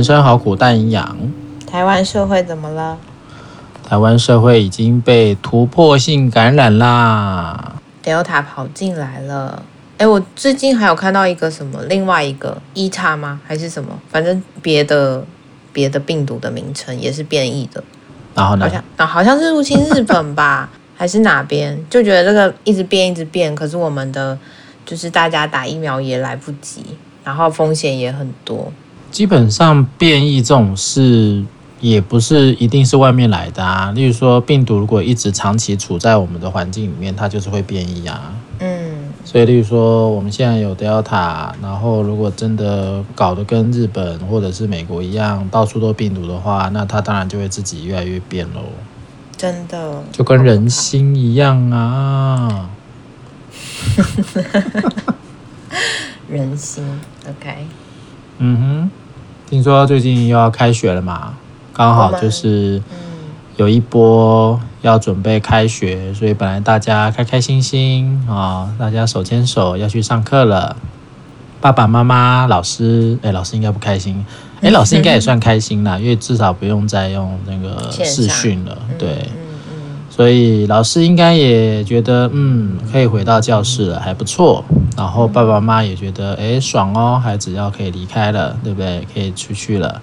人生好苦，但营养。台湾社会怎么了？台湾社会已经被突破性感染啦，Delta 跑进来了。哎，我最近还有看到一个什么，另外一个 Eta 吗？还是什么？反正别的别的病毒的名称也是变异的。然后呢？好像啊，好像是入侵日本吧，还是哪边？就觉得这个一直变，一直变。可是我们的就是大家打疫苗也来不及，然后风险也很多。基本上变异这种事。也不是一定是外面来的啊，例如说病毒如果一直长期处在我们的环境里面，它就是会变异啊。嗯，所以例如说我们现在有 Delta，然后如果真的搞得跟日本或者是美国一样，到处都病毒的话，那它当然就会自己越来越变喽。真的，就跟人心一样啊。人心，OK。嗯哼，听说最近又要开学了嘛？刚好就是有一波要准备开学，所以本来大家开开心心啊，大家手牵手要去上课了。爸爸妈妈、老师，哎，老师应该不开心，哎，老师应该也算开心啦，因为至少不用再用那个视讯了，对。所以老师应该也觉得，嗯，可以回到教室了，还不错。然后爸爸妈妈也觉得，哎，爽哦，孩子要可以离开了，对不对？可以出去了。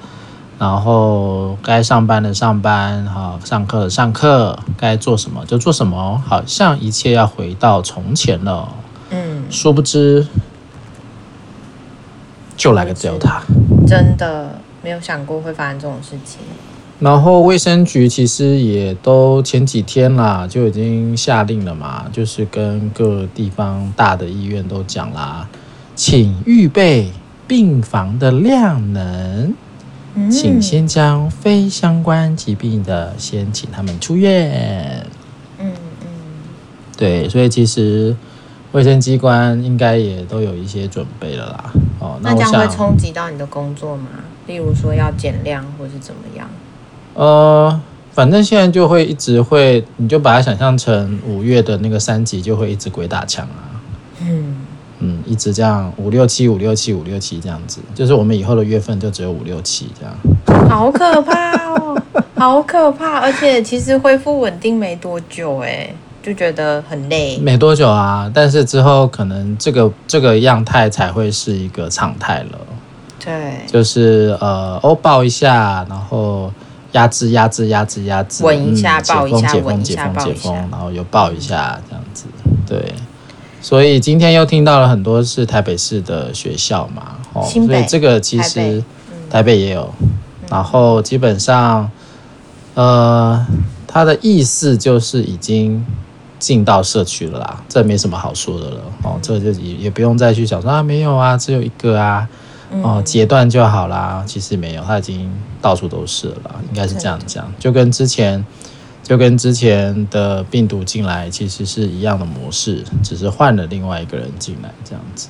然后该上班的上班，好，上课的上课，该做什么就做什么，好像一切要回到从前了。嗯，殊不知就来个 Delta，真的没有想过会发生这种事情。然后卫生局其实也都前几天啦，就已经下令了嘛，就是跟各地方大的医院都讲啦，请预备病房的量能。请先将非相关疾病的先请他们出院。嗯嗯，对，所以其实卫生机关应该也都有一些准备了啦。哦，那这样会冲击到你的工作吗？例如说要减量或是怎么样？呃，反正现在就会一直会，你就把它想象成五月的那个三级就会一直鬼打墙啊。嗯。嗯，一直这样五六七五六七五六七这样子，就是我们以后的月份就只有五六七这样。好可怕哦，好可怕！而且其实恢复稳定没多久，哎，就觉得很累。没多久啊，但是之后可能这个这个样态才会是一个常态了。对，就是呃，欧爆一下，然后压制压制压制压制，稳一下，爆一下，解封解封解封解封，然后又爆一下这样子，对。所以今天又听到了很多是台北市的学校嘛，哦，所以这个其实台北也有，然后基本上，呃，它的意思就是已经进到社区了啦，这没什么好说的了，哦，这就也也不用再去想说啊，没有啊，只有一个啊，哦，截断就好啦，其实没有，它已经到处都是了，应该是这样讲，就跟之前。就跟之前的病毒进来其实是一样的模式，只是换了另外一个人进来这样子。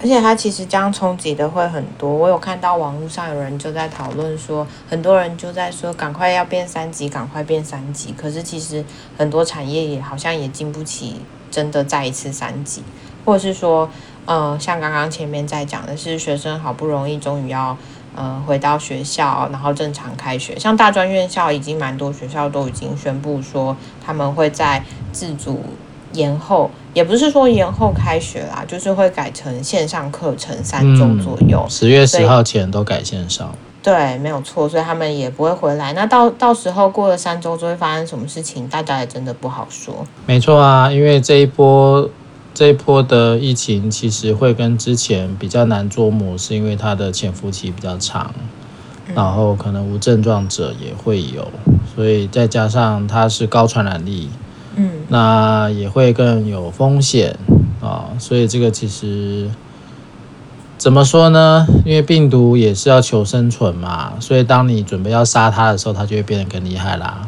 而且它其实这样冲击的会很多。我有看到网络上有人就在讨论说，很多人就在说赶快要变三级，赶快变三级。可是其实很多产业也好像也经不起真的再一次三级，或者是说，呃，像刚刚前面在讲的是学生好不容易终于要。嗯，回到学校，然后正常开学。像大专院校，已经蛮多学校都已经宣布说，他们会在自主延后，也不是说延后开学啦，就是会改成线上课程三周左右。十月十号前都改线上。对，没有错，所以他们也不会回来。那到到时候过了三周，就会发生什么事情，大家也真的不好说。没错啊，因为这一波。这一波的疫情其实会跟之前比较难捉摸，是因为它的潜伏期比较长，然后可能无症状者也会有，所以再加上它是高传染力，嗯，那也会更有风险啊。所以这个其实怎么说呢？因为病毒也是要求生存嘛，所以当你准备要杀它的时候，它就会变得更厉害啦。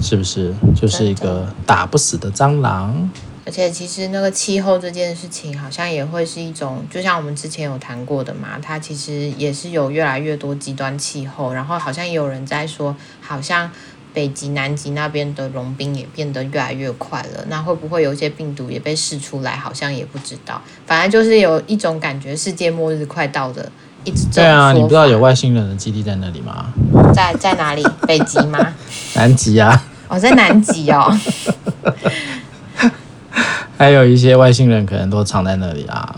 是不是就是一个打不死的蟑螂？而且其实那个气候这件事情，好像也会是一种，就像我们之前有谈过的嘛，它其实也是有越来越多极端气候，然后好像也有人在说，好像北极、南极那边的融冰也变得越来越快了。那会不会有一些病毒也被试出来？好像也不知道。反正就是有一种感觉，世界末日快到了一直对啊，你不知道有外星人的基地在那里吗？在在哪里？北极吗？南极啊。哦，在南极哦。还有一些外星人可能都藏在那里啊，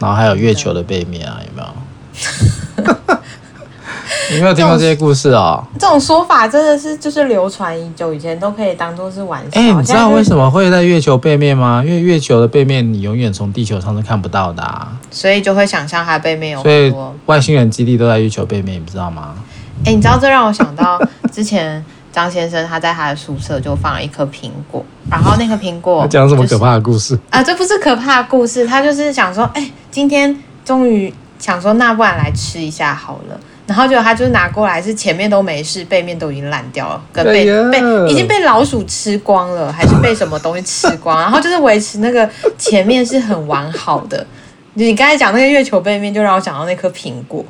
然后还有月球的背面啊，有没有？你没有听过这些故事哦？这种说法真的是就是流传已久，以前都可以当做是玩笑。哎，你知道为什么会在月球背面吗？因为月球的背面你永远从地球上是看不到的啊，所以就会想象它背面有很多。所以外星人基地都在月球背面，你不知道吗？哎，你知道这让我想到之前。张先生他在他的宿舍就放了一颗苹果，然后那个苹果讲什么可怕的故事啊？这不是可怕的故事，他就是想说，哎，今天终于想说，那不然来吃一下好了。然后结果他就拿过来，是前面都没事，背面都已经烂掉了，跟被被已经被老鼠吃光了，还是被什么东西吃光？然后就是维持那个前面是很完好的。你刚才讲那个月球背面，就让我想到那颗苹果。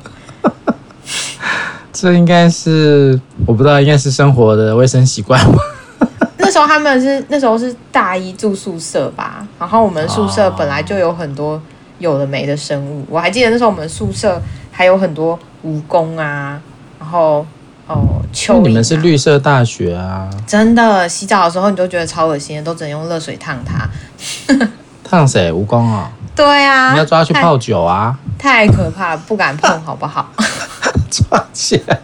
这应该是我不知道，应该是生活的卫生习惯吧。那时候他们是那时候是大一住宿舍吧，然后我们宿舍本来就有很多有的没的生物。我还记得那时候我们宿舍还有很多蜈蚣啊，然后哦蚯蚓啊。你们是绿色大学啊？真的，洗澡的时候你都觉得超恶心的，都只能用热水烫它。烫谁？蜈蚣啊？对啊，你要抓去泡酒啊？太，太可怕了，不敢碰，好不好？抓起来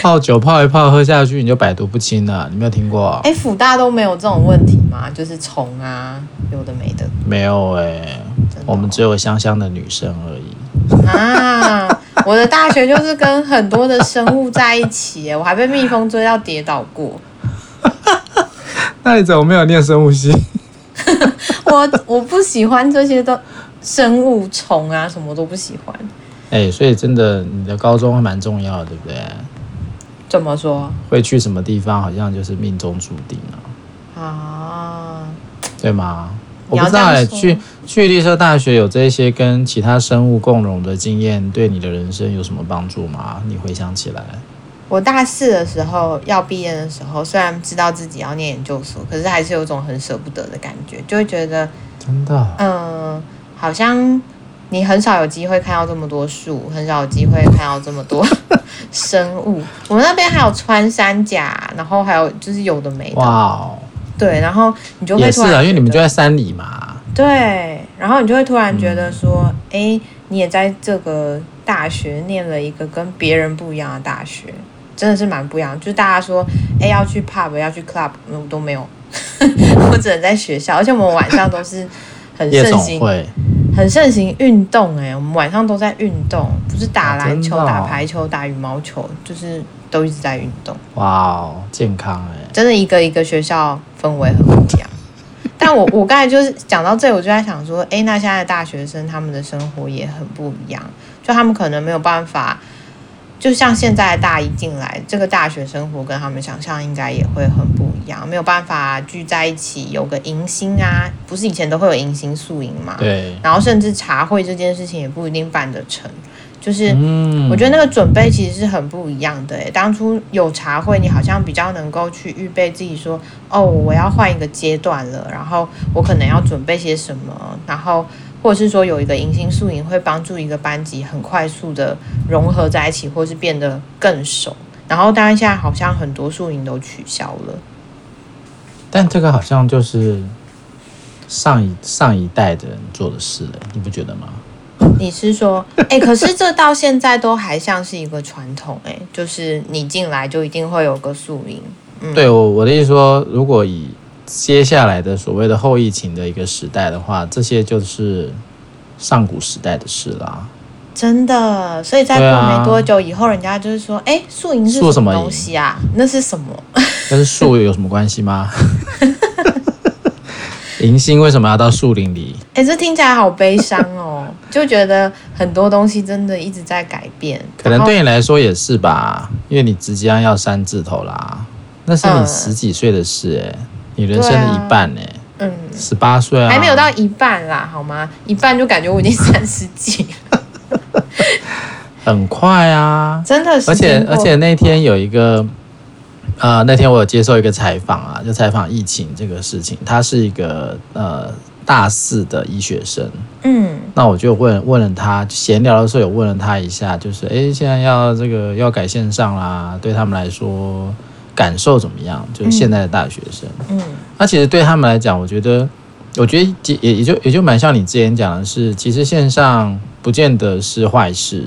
泡酒泡一泡喝下去你就百毒不侵了，你没有听过？哎，辅大都没有这种问题吗？就是虫啊，有的没的。没有哎、欸，哦、我们只有香香的女生而已。啊，我的大学就是跟很多的生物在一起，我还被蜜蜂追到跌倒过。那你怎么没有念生物系？我我不喜欢这些都生物虫啊，什么都不喜欢。哎、欸，所以真的，你的高中还蛮重要的，对不对？怎么说？会去什么地方，好像就是命中注定啊。啊，对吗？我不知道哎，去去绿色大学有这些跟其他生物共融的经验，对你的人生有什么帮助吗？你回想起来，我大四的时候要毕业的时候，虽然知道自己要念研究所，可是还是有种很舍不得的感觉，就会觉得真的，嗯，好像。你很少有机会看到这么多树，很少有机会看到这么多 生物。我们那边还有穿山甲，然后还有就是有的没的。哇 Wow 对，然后你就会突然，也是啊，因为你们就在山里嘛。对，然后你就会突然觉得说，哎、你也在这个大学念了一个跟别人不一样的大学，真的是蛮不一样。就是大家说，哎、欸，要去 pub，要去 club，我都没有，我只能在学校，而且我们晚上都是很盛行。很盛行运动哎、欸，我们晚上都在运动，不是打篮球、啊哦、打排球、打羽毛球，就是都一直在运动。哇哦，健康哎、欸！真的一个一个学校氛围很不一样。但我我刚才就是讲到这里，我就在想说，哎，那现在的大学生他们的生活也很不一样，就他们可能没有办法。就像现在大一进来，这个大学生活跟他们想象应该也会很不一样，没有办法聚在一起，有个迎新啊，不是以前都会有迎新宿营嘛？对。然后甚至茶会这件事情也不一定办得成，就是我觉得那个准备其实是很不一样的。诶，当初有茶会，你好像比较能够去预备自己说，哦，我要换一个阶段了，然后我可能要准备些什么，然后。或者是说有一个迎新宿营会帮助一个班级很快速的融合在一起，或是变得更熟。然后当然现在好像很多宿营都取消了，但这个好像就是上一上一代的人做的事了，你不觉得吗？你是说，哎、欸，可是这到现在都还像是一个传统、欸，哎，就是你进来就一定会有个宿营。嗯、对我我的意思说，如果以接下来的所谓的后疫情的一个时代的话，这些就是上古时代的事啦。真的，所以在过没多久以后，人家就是说，哎、啊，宿营是什么东西啊？那是什么？跟树有什么关系吗？迎新为什么要到树林里？哎，这听起来好悲伤哦，就觉得很多东西真的一直在改变。可能对你来说也是吧，因为你即将要三字头啦，那是你十几岁的事哎、欸。你人生的一半呢、欸？嗯，十八岁啊，还没有到一半啦，好吗？一半就感觉我已经 三十几了，很快啊，真的是。而且而且那天有一个，呃，那天我有接受一个采访啊，就采访疫情这个事情。他是一个呃大四的医学生，嗯，那我就问问了他，闲聊的时候有问了他一下，就是哎，现在要这个要改线上啦，对他们来说感受怎么样？就是现在的大学生，嗯，那其实对他们来讲，我觉得，我觉得也也就也就蛮像你之前讲的是，其实线上不见得是坏事。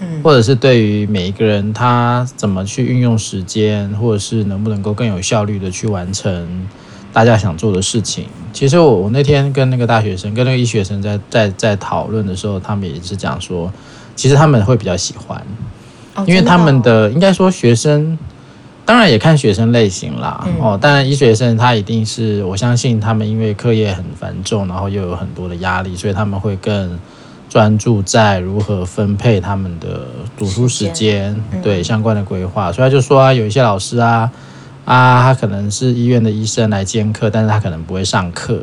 嗯，或者是对于每一个人，他怎么去运用时间，或者是能不能够更有效率的去完成大家想做的事情。其实我我那天跟那个大学生，跟那个医学生在在在讨论的时候，他们也是讲说，其实他们会比较喜欢，因为他们的应该说学生，当然也看学生类型啦。哦，当然医学生他一定是我相信他们因为课业很繁重，然后又有很多的压力，所以他们会更。专注在如何分配他们的读书时间，嗯、对相关的规划。所以他就说啊，有一些老师啊，啊，他可能是医院的医生来兼课，但是他可能不会上课，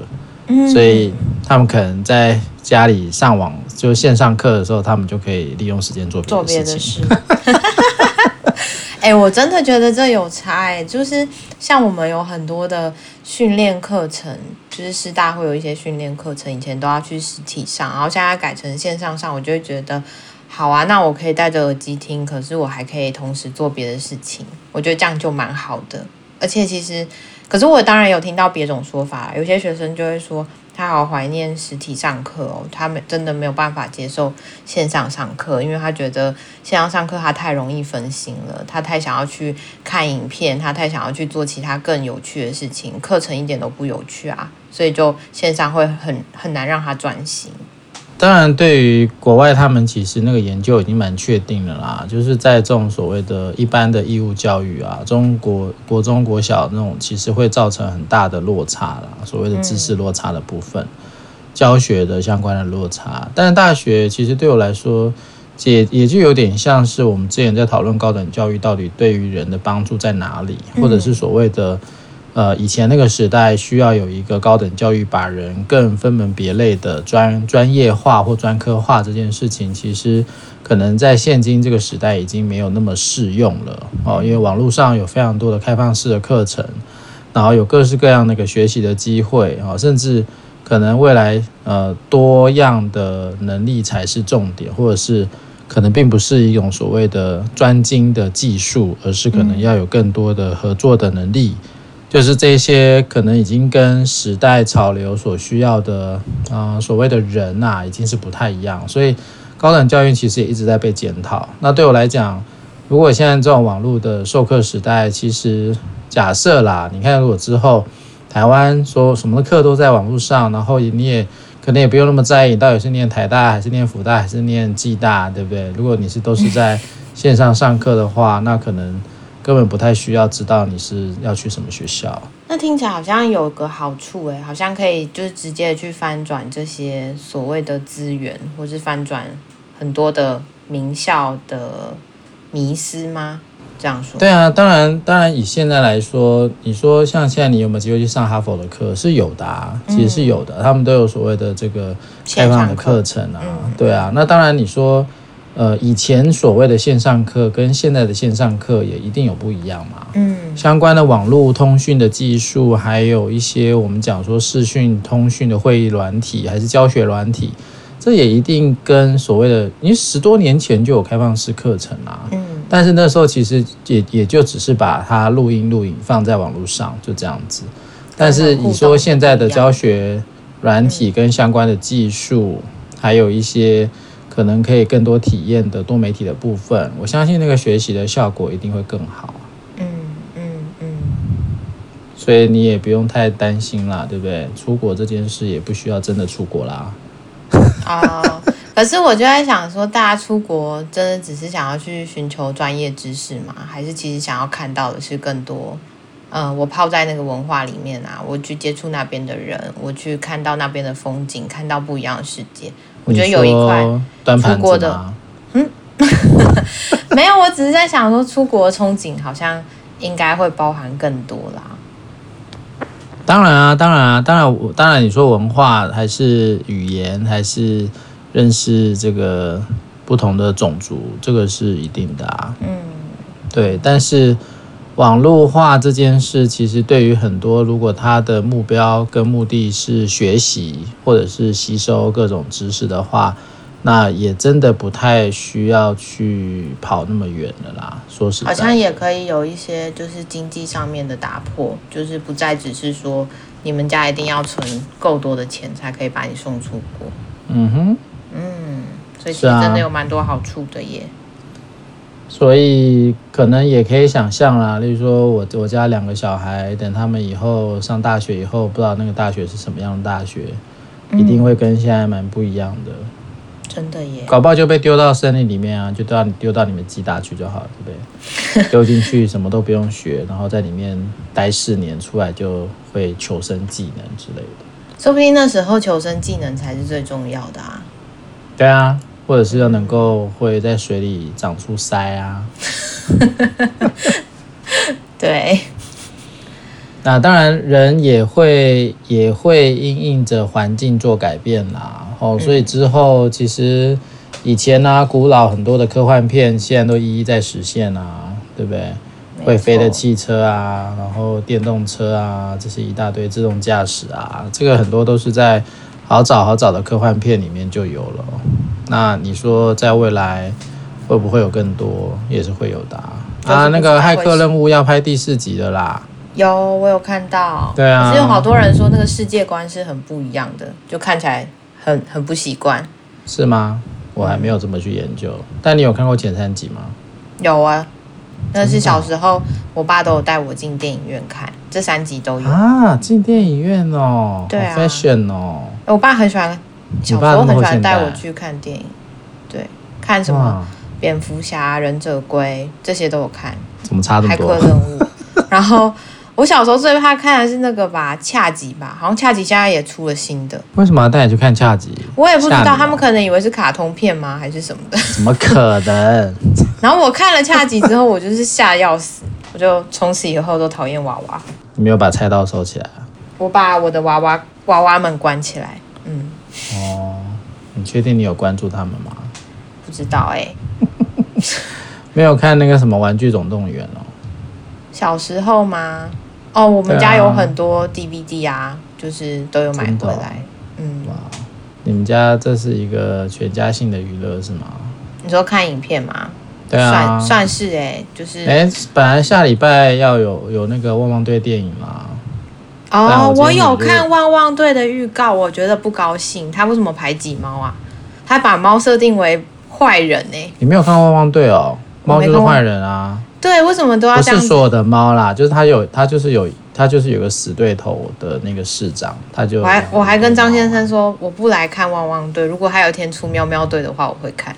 嗯、所以他们可能在家里上网就线上课的时候，他们就可以利用时间做别的事情。哎、我真的觉得这有差哎、就是像我们有很多的训练课程，就是师大会有一些训练课程，以前都要去实体上，然后现在改成线上上，我就会觉得好啊，那我可以戴着耳机听，可是我还可以同时做别的事情，我觉得这样就蛮好的。而且其实，可是我当然有听到别种说法，有些学生就会说。他好怀念实体上课哦，他没真的没有办法接受线上上课，因为他觉得线上上课他太容易分心了，他太想要去看影片，他太想要去做其他更有趣的事情，课程一点都不有趣啊，所以就线上会很很难让他专心。当然，对于国外，他们其实那个研究已经蛮确定的啦，就是在这种所谓的一般的义务教育啊，中国国中国小那种，其实会造成很大的落差啦，所谓的知识落差的部分，教学的相关的落差。但是大学其实对我来说，也也就有点像是我们之前在讨论高等教育到底对于人的帮助在哪里，或者是所谓的。呃，以前那个时代需要有一个高等教育，把人更分门别类的专专业化或专科化这件事情，其实可能在现今这个时代已经没有那么适用了哦。因为网络上有非常多的开放式的课程，然后有各式各样的一个学习的机会啊，甚至可能未来呃多样的能力才是重点，或者是可能并不是一种所谓的专精的技术，而是可能要有更多的合作的能力。就是这些可能已经跟时代潮流所需要的啊、所谓的人呐、啊，已经是不太一样，所以高等教育其实也一直在被检讨。那对我来讲，如果现在这种网络的授课时代，其实假设啦，你看如果之后台湾说什么的课都在网络上，然后你也可能也不用那么在意到底是念台大还是念辅大还是念暨大，对不对？如果你是都是在线上上课的话，那可能。根本不太需要知道你是要去什么学校。那听起来好像有个好处诶，好像可以就是直接去翻转这些所谓的资源，或是翻转很多的名校的迷失吗？这样说？对啊，当然，当然以现在来说，你说像现在你有没有机会去上哈佛的课？是有的啊，其实是有的，嗯、他们都有所谓的这个开放的课程啊，嗯、对啊。那当然你说。呃，以前所谓的线上课跟现在的线上课也一定有不一样嘛。嗯，相关的网络通讯的技术，还有一些我们讲说视讯通讯的会议软体，还是教学软体，这也一定跟所谓的，因为十多年前就有开放式课程啦。嗯，但是那时候其实也也就只是把它录音录影放在网络上，就这样子。但是你说现在的教学软体跟相关的技术，还有一些。可能可以更多体验的多媒体的部分，我相信那个学习的效果一定会更好。嗯嗯嗯。所以你也不用太担心啦，对不对？出国这件事也不需要真的出国啦。哦，可是我就在想说，大家出国真的只是想要去寻求专业知识吗？还是其实想要看到的是更多？嗯，我泡在那个文化里面啊，我去接触那边的人，我去看到那边的风景，看到不一样的世界。我觉得有一块出国的，嗯，没有，我只是在想说，出国的憧憬好像应该会包含更多啦。当然啊，当然啊，当然，我当然你说文化还是语言还是认识这个不同的种族，这个是一定的啊。嗯，对，但是网络化这件事，其实对于很多如果他的目标跟目的是学习或者是吸收各种知识的话，那也真的不太需要去跑那么远了啦。说实在，好像也可以有一些就是经济上面的打破，就是不再只是说你们家一定要存够多的钱才可以把你送出国。嗯哼，嗯，所以其实真的有蛮多好处的耶。所以可能也可以想象啦，例如说我我家两个小孩，等他们以后上大学以后，不知道那个大学是什么样的大学，嗯、一定会跟现在蛮不一样的。真的耶，搞不好就被丢到森林里面啊，就丢到丢到你们吉大去就好了，对不对？丢进去什么都不用学，然后在里面待四年，出来就会求生技能之类的。说不定那时候求生技能才是最重要的啊。对啊。或者是要能够会在水里长出鳃啊，对。那当然人也会也会因应着环境做改变啦。哦，所以之后其实以前呢、啊，古老很多的科幻片现在都一一在实现啊，对不对？会飞的汽车啊，然后电动车啊，这些一大堆自动驾驶啊，这个很多都是在好早好早的科幻片里面就有了。那你说，在未来会不会有更多？也是会有的啊！啊，那个骇客任务要拍第四集的啦。有，我有看到。对啊。可是有好多人说那个世界观是很不一样的，就看起来很很不习惯。是吗？我还没有这么去研究。但你有看过前三集吗？有啊，那是小时候我爸都有带我进电影院看，这三集都有啊。进电影院哦，对啊，fashion 哦。我爸很喜欢。小时候很喜欢带我去看电影，对，看什么蝙蝠侠、忍者龟这些都有看。怎么差这么多？骇客任务。然后我小时候最怕看的是那个吧，恰吉吧，好像恰吉现在也出了新的。为什么要带你去看恰吉？我也不知道，他们可能以为是卡通片吗，还是什么的？怎么可能？然后我看了恰吉之后，我就是吓要死，我就从此以后都讨厌娃娃。你没有把菜刀收起来啊？我把我的娃娃娃娃们关起来。嗯。哦，你确定你有关注他们吗？不知道哎、欸，没有看那个什么《玩具总动员》哦。小时候吗？哦，我们家有很多 DVD 啊，啊就是都有买回来。哦、嗯，哇，你们家这是一个全家性的娱乐是吗？你说看影片吗？对啊，算算是哎、欸，就是哎，本来下礼拜要有有那个汪汪队电影嘛。哦，我，我有看《汪汪队》的预告，我觉得不高兴。他为什么排挤猫啊？他把猫设定为坏人呢、欸？你没有看《汪汪队》哦？猫就是坏人啊。对，为什么都要这样？不是所有的猫啦，就是他有，他就是有，他就是有个死对头的那个市长，他就。我还我还跟张先生说，我不来看《汪汪队》，如果他有一天出喵喵队的话，我会看。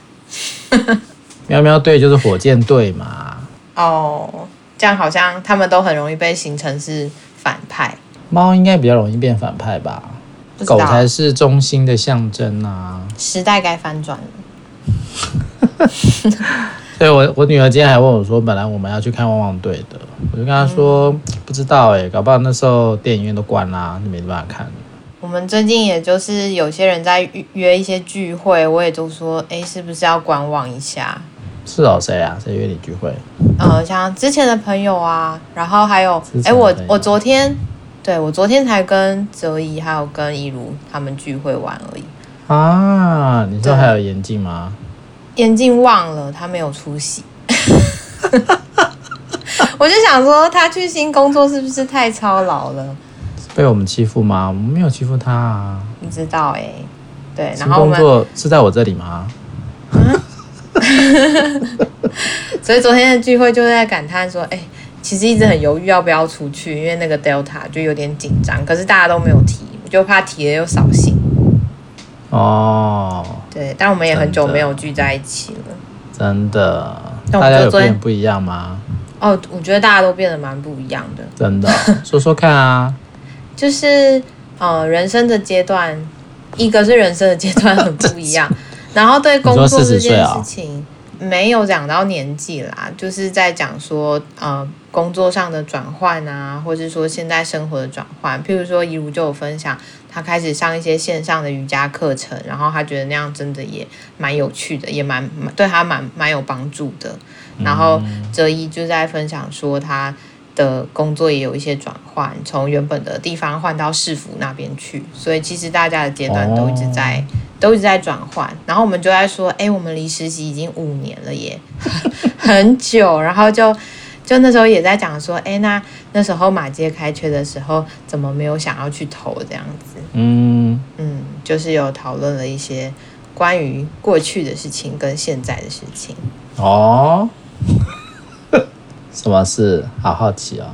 喵喵队就是火箭队嘛。哦，这样好像他们都很容易被形成是反派。猫应该比较容易变反派吧？狗才是忠心的象征啊！时代该翻转了。所以我我女儿今天还问我说，本来我们要去看汪汪队的，我就跟她说、嗯、不知道哎、欸，搞不好那时候电影院都关啦，就没办法看。我们最近也就是有些人在约一些聚会，我也都说，哎、欸，是不是要观望一下？是哦，谁啊？谁约你聚会？呃，像之前的朋友啊，然后还有，哎、欸，我我昨天。对，我昨天才跟泽怡还有跟一如他们聚会玩而已啊！你知道还有严静吗？严静忘了，他没有出席。我就想说，他去新工作是不是太操劳了？被我们欺负吗？我们没有欺负他啊！不知道哎、欸。对，然后工作是在我这里吗？嗯、所以昨天的聚会就在感叹说，哎。其实一直很犹豫要不要出去，因为那个 Delta 就有点紧张，可是大家都没有提，我就怕提了又扫兴。哦，对，但我们也很久没有聚在一起了。真的，大家有变不一样吗？哦，我觉得大家都变得蛮不一样的。真的，说说看啊。就是呃，人生的阶段，一个是人生的阶段很不一样，然后对工作这件事情。没有讲到年纪啦，就是在讲说呃工作上的转换啊，或者说现在生活的转换。譬如说，怡如就有分享，他开始上一些线上的瑜伽课程，然后他觉得那样真的也蛮有趣的，也蛮对他蛮蛮有帮助的。然后哲一就在分享说他的工作也有一些转换，从原本的地方换到市府那边去，所以其实大家的阶段都一直在。哦都一直在转换，然后我们就在说，哎，我们离实习已经五年了耶，很久。然后就就那时候也在讲说，哎，那那时候马街开缺的时候，怎么没有想要去投这样子？嗯嗯，就是有讨论了一些关于过去的事情跟现在的事情。哦，什么事？好好奇哦。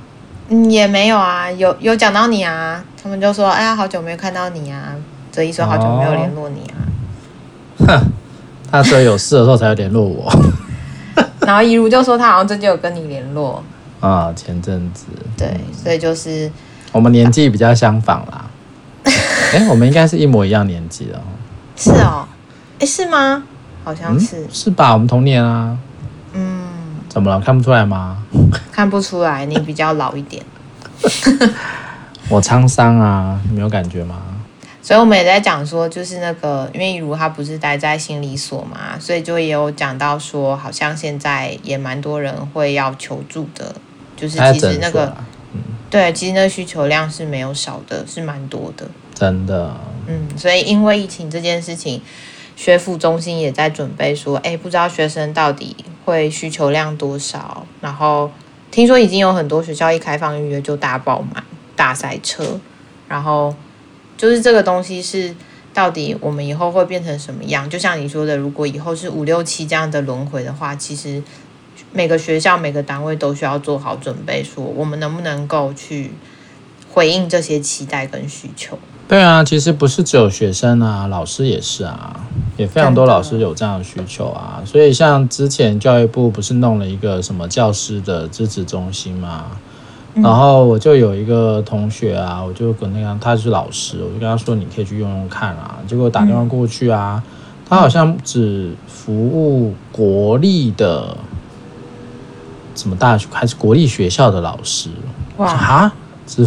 嗯，也没有啊，有有讲到你啊，他们就说，哎呀，好久没有看到你啊。这一说好久没有联络你啊，哼，他说有事的时候才会联络我，然后一如就说他好像最近有跟你联络。啊，前阵子，对，所以就是我们年纪比较相仿啦，哎，我们应该是一模一样年纪的，是哦，哎，是吗？好像是，是吧？我们同年啊，嗯，怎么了？看不出来吗？看不出来，你比较老一点，我沧桑啊，你没有感觉吗？所以我们也在讲说，就是那个，因为如他不是待在心理所嘛，所以就也有讲到说，好像现在也蛮多人会要求助的，就是其实那个，嗯、对，其实那个需求量是没有少的，是蛮多的，真的。嗯，所以因为疫情这件事情，学府中心也在准备说，哎，不知道学生到底会需求量多少，然后听说已经有很多学校一开放预约就大爆满、大塞车，然后。就是这个东西是到底我们以后会变成什么样？就像你说的，如果以后是五六七这样的轮回的话，其实每个学校每个单位都需要做好准备，说我们能不能够去回应这些期待跟需求。对啊，其实不是只有学生啊，老师也是啊，也非常多老师有这样的需求啊。所以像之前教育部不是弄了一个什么教师的支持中心吗？然后我就有一个同学啊，我就跟那个他是老师，我就跟他说，你可以去用用看啊。结果打电话过去啊，他好像只服务国立的什么大学还是国立学校的老师。哇啊，是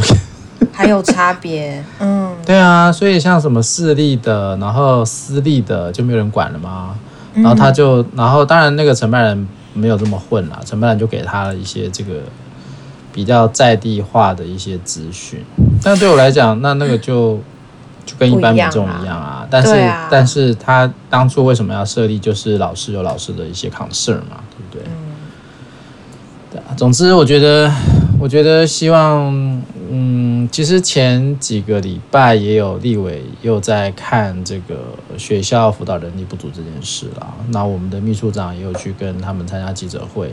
还有差别？嗯，对啊，所以像什么私立的，然后私立的就没有人管了吗？然后他就，然后当然那个承办人没有这么混啦，承办人就给他了一些这个。比较在地化的一些资讯，但对我来讲，那那个就就跟一般民众一样啊。但是，啊、但是他当初为什么要设立？就是老师有老师的一些 concern 嘛，对不对？嗯。对啊。总之，我觉得，我觉得希望，嗯，其实前几个礼拜也有立委又在看这个学校辅导人力不足这件事了。那我们的秘书长也有去跟他们参加记者会。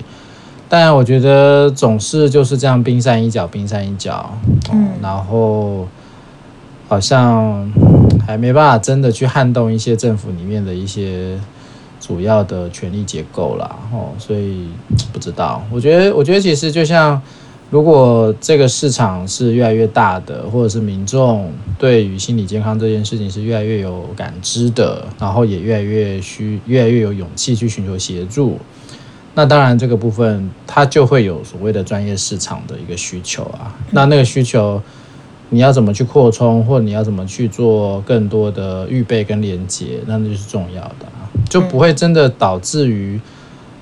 但我觉得总是就是这样，冰山一角，冰山一角，嗯，然后好像还没办法真的去撼动一些政府里面的一些主要的权力结构啦，哦，所以不知道。我觉得，我觉得其实就像，如果这个市场是越来越大的，或者是民众对于心理健康这件事情是越来越有感知的，然后也越来越需，越来越有勇气去寻求协助。那当然，这个部分它就会有所谓的专业市场的一个需求啊。那那个需求，你要怎么去扩充，或你要怎么去做更多的预备跟连接，那那就是重要的，就不会真的导致于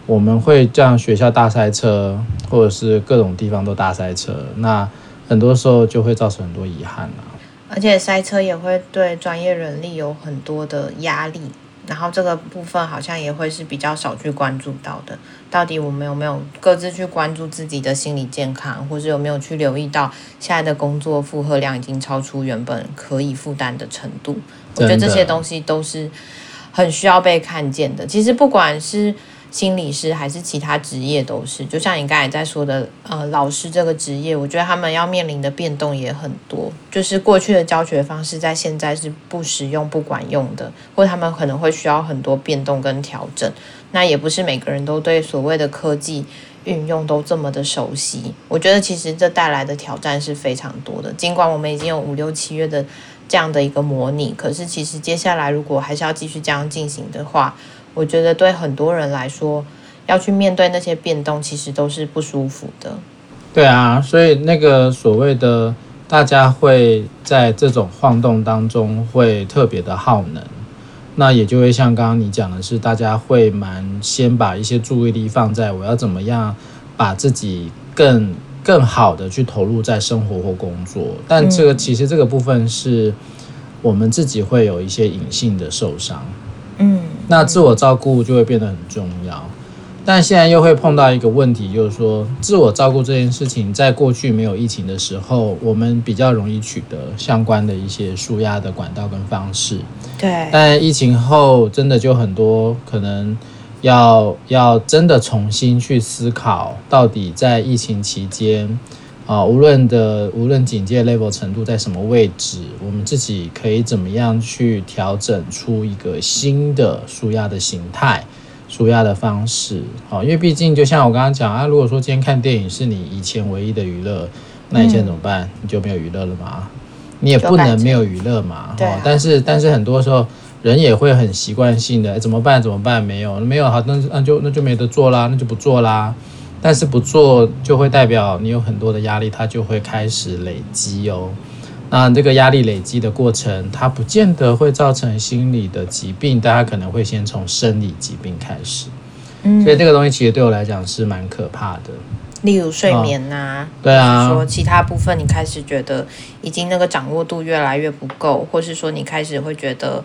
我们会这样学校大塞车，或者是各种地方都大塞车。那很多时候就会造成很多遗憾啊。而且塞车也会对专业人力有很多的压力。然后这个部分好像也会是比较少去关注到的。到底我们有没有各自去关注自己的心理健康，或者有没有去留意到现在的工作负荷量已经超出原本可以负担的程度？我觉得这些东西都是很需要被看见的。其实不管是心理师还是其他职业都是，就像你刚才在说的，呃，老师这个职业，我觉得他们要面临的变动也很多。就是过去的教学方式在现在是不实用、不管用的，或他们可能会需要很多变动跟调整。那也不是每个人都对所谓的科技运用都这么的熟悉。我觉得其实这带来的挑战是非常多的。尽管我们已经有五六七月的这样的一个模拟，可是其实接下来如果还是要继续这样进行的话，我觉得对很多人来说，要去面对那些变动，其实都是不舒服的。对啊，所以那个所谓的大家会在这种晃动当中会特别的耗能，那也就会像刚刚你讲的是，大家会蛮先把一些注意力放在我要怎么样把自己更更好的去投入在生活或工作，但这个其实这个部分是我们自己会有一些隐性的受伤，嗯，那自我照顾就会变得很重要。但现在又会碰到一个问题，就是说自我照顾这件事情，在过去没有疫情的时候，我们比较容易取得相关的一些舒压的管道跟方式。对。但疫情后，真的就很多可能要要真的重新去思考，到底在疫情期间啊，无论的无论警戒 level 程度在什么位置，我们自己可以怎么样去调整出一个新的舒压的形态。舒压的方式，好，因为毕竟就像我刚刚讲啊，如果说今天看电影是你以前唯一的娱乐，那你现在怎么办？嗯、你就没有娱乐了吗？你也不能没有娱乐嘛。对、啊。但是但是很多时候人也会很习惯性的，怎么办？怎么办？没有没有好，那那就那就没得做啦，那就不做啦。但是不做就会代表你有很多的压力，它就会开始累积哦。那这个压力累积的过程，它不见得会造成心理的疾病，大家可能会先从生理疾病开始。嗯，所以这个东西其实对我来讲是蛮可怕的。例如睡眠呐、啊哦，对啊，说其他部分你开始觉得已经那个掌握度越来越不够，或是说你开始会觉得，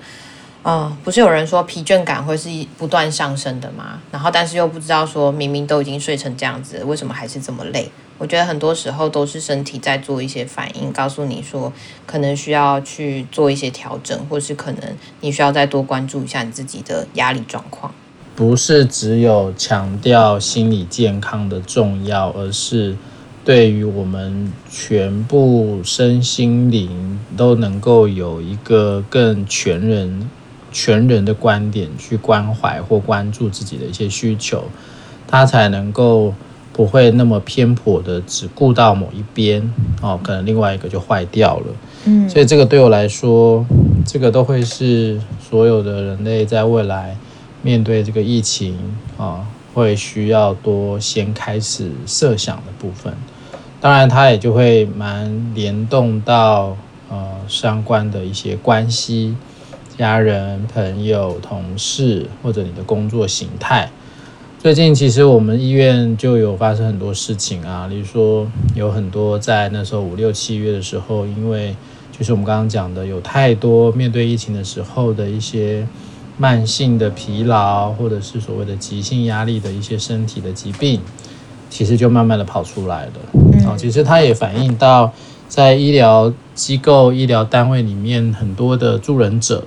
啊，不是有人说疲倦感会是不断上升的吗？然后但是又不知道说明明都已经睡成这样子，为什么还是这么累？我觉得很多时候都是身体在做一些反应，告诉你说可能需要去做一些调整，或是可能你需要再多关注一下你自己的压力状况。不是只有强调心理健康的重要，而是对于我们全部身心灵都能够有一个更全人、全人的观点去关怀或关注自己的一些需求，他才能够。不会那么偏颇的只顾到某一边哦，可能另外一个就坏掉了。嗯，所以这个对我来说，这个都会是所有的人类在未来面对这个疫情啊，会需要多先开始设想的部分。当然，它也就会蛮联动到呃相关的一些关系、家人、朋友、同事或者你的工作形态。最近其实我们医院就有发生很多事情啊，例如说有很多在那时候五六七月的时候，因为就是我们刚刚讲的，有太多面对疫情的时候的一些慢性的疲劳，或者是所谓的急性压力的一些身体的疾病，其实就慢慢的跑出来了。啊，其实它也反映到在医疗机构、医疗单位里面很多的助人者，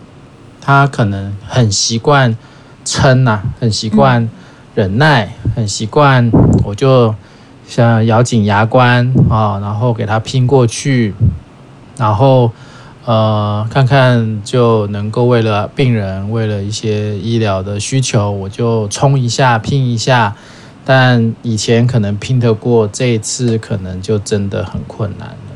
他可能很习惯撑呐，很习惯。忍耐很习惯，我就想咬紧牙关啊，然后给他拼过去，然后呃，看看就能够为了病人，为了一些医疗的需求，我就冲一下，拼一下。但以前可能拼得过，这一次可能就真的很困难了。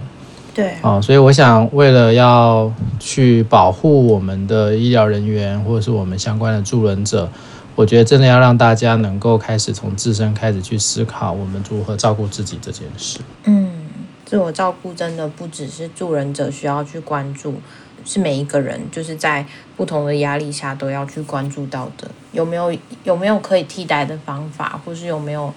对，啊，所以我想，为了要去保护我们的医疗人员，或者是我们相关的助人者。我觉得真的要让大家能够开始从自身开始去思考，我们如何照顾自己这件事。嗯，自我照顾真的不只是助人者需要去关注，是每一个人就是在不同的压力下都要去关注到的。有没有有没有可以替代的方法，或是有没有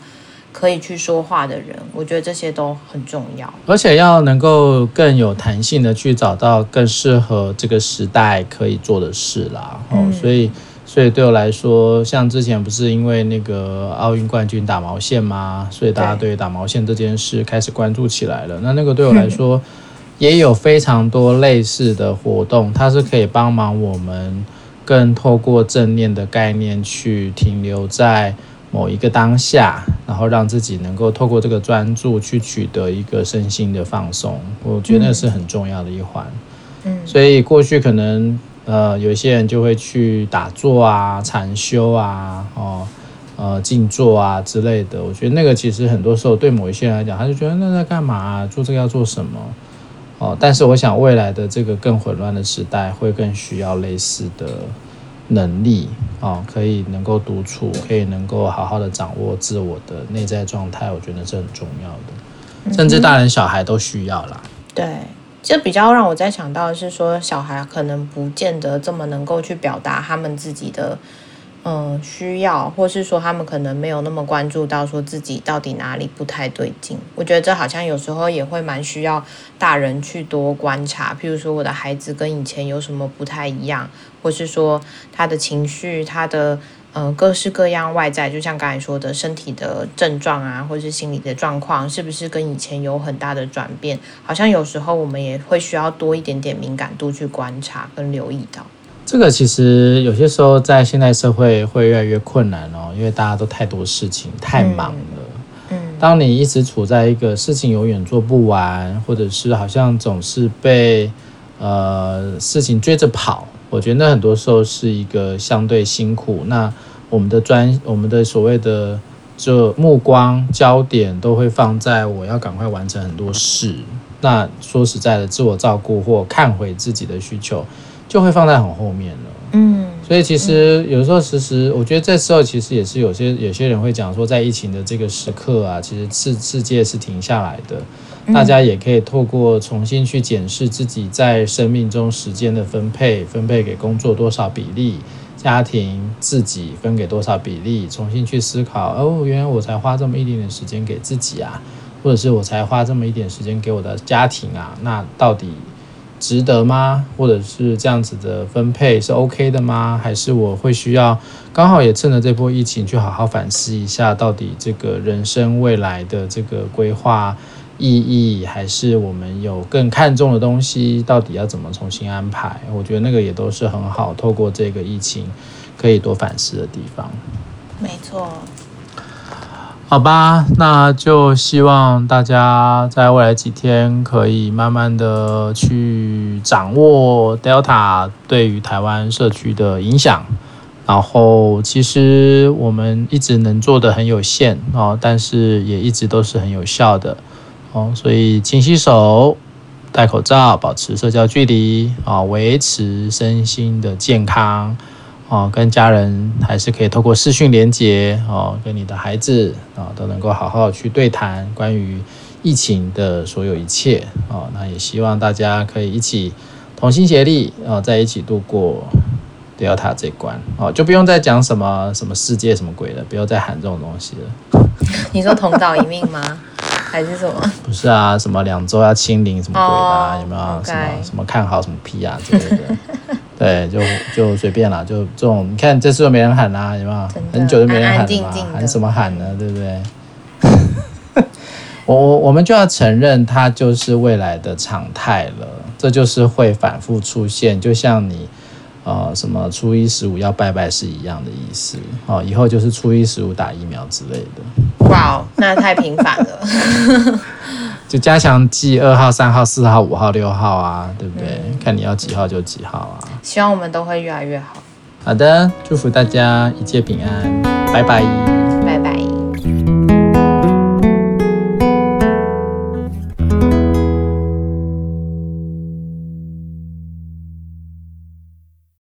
可以去说话的人？我觉得这些都很重要，而且要能够更有弹性的去找到更适合这个时代可以做的事啦。嗯，所以。所以对我来说，像之前不是因为那个奥运冠军打毛线吗？所以大家对于打毛线这件事开始关注起来了。那那个对我来 说，也有非常多类似的活动，它是可以帮忙我们更透过正念的概念去停留在某一个当下，然后让自己能够透过这个专注去取得一个身心的放松。我觉得那是很重要的一环。嗯，所以过去可能。呃，有一些人就会去打坐啊、禅修啊、哦、呃、静坐啊之类的。我觉得那个其实很多时候对某一些人来讲，他就觉得那在干嘛啊？做这个要做什么？哦，但是我想未来的这个更混乱的时代，会更需要类似的能力啊，可以能够独处，可以能够好好的掌握自我的内在状态，我觉得是很重要的，甚至大人小孩都需要啦。对，这比较让我在想到的是说，小孩可能不见得这么能够去表达他们自己的。嗯，需要，或是说他们可能没有那么关注到说自己到底哪里不太对劲。我觉得这好像有时候也会蛮需要大人去多观察。譬如说我的孩子跟以前有什么不太一样，或是说他的情绪、他的嗯各式各样外在，就像刚才说的身体的症状啊，或是心理的状况，是不是跟以前有很大的转变？好像有时候我们也会需要多一点点敏感度去观察跟留意到。这个其实有些时候在现代社会会越来越困难哦，因为大家都太多事情，太忙了。嗯，当你一直处在一个事情永远做不完，或者是好像总是被呃事情追着跑，我觉得那很多时候是一个相对辛苦。那我们的专，我们的所谓的就目光焦点都会放在我要赶快完成很多事。那说实在的，自我照顾或看回自己的需求。就会放在很后面了，嗯，所以其实有时候，其实我觉得这时候其实也是有些有些人会讲说，在疫情的这个时刻啊，其实世世界是停下来的，大家也可以透过重新去检视自己在生命中时间的分配，分配给工作多少比例，家庭自己分给多少比例，重新去思考，哦，原来我才花这么一点点时间给自己啊，或者是我才花这么一点时间给我的家庭啊，那到底值得吗？或者是这样子的分配是 OK 的吗？还是我会需要刚好也趁着这波疫情去好好反思一下，到底这个人生未来的这个规划意义，还是我们有更看重的东西，到底要怎么重新安排？我觉得那个也都是很好，透过这个疫情可以多反思的地方。没错。好吧，那就希望大家在未来几天可以慢慢的去掌握 Delta 对于台湾社区的影响。然后，其实我们一直能做的很有限哦，但是也一直都是很有效的哦。所以，勤洗手、戴口罩、保持社交距离啊，维持身心的健康。哦，跟家人还是可以透过视讯连接哦，跟你的孩子啊都能够好好去对谈关于疫情的所有一切哦。那也希望大家可以一起同心协力啊，在一起度过 Delta 这关哦，就不用再讲什么什么世界什么鬼了，不要再喊这种东西了。你说同岛一命吗？还是什么？不是啊，什么两周要清零什么鬼的啊？有没有什么什么看好什么屁啊之类的？对，就就随便啦，就这种，你看这次都没人喊啦，啊，有没有？很久都没人喊了嘛，安安静静喊什么喊呢？对不对？我我我们就要承认，它就是未来的常态了，这就是会反复出现，就像你呃什么初一十五要拜拜是一样的意思哦，以后就是初一十五打疫苗之类的。哇哦，那太频繁了。就加强剂二号、三号、四号、五号、六号啊，对不对？嗯、看你要几号就几号啊。希望我们都会越来越好。好的，祝福大家一切平安，拜拜。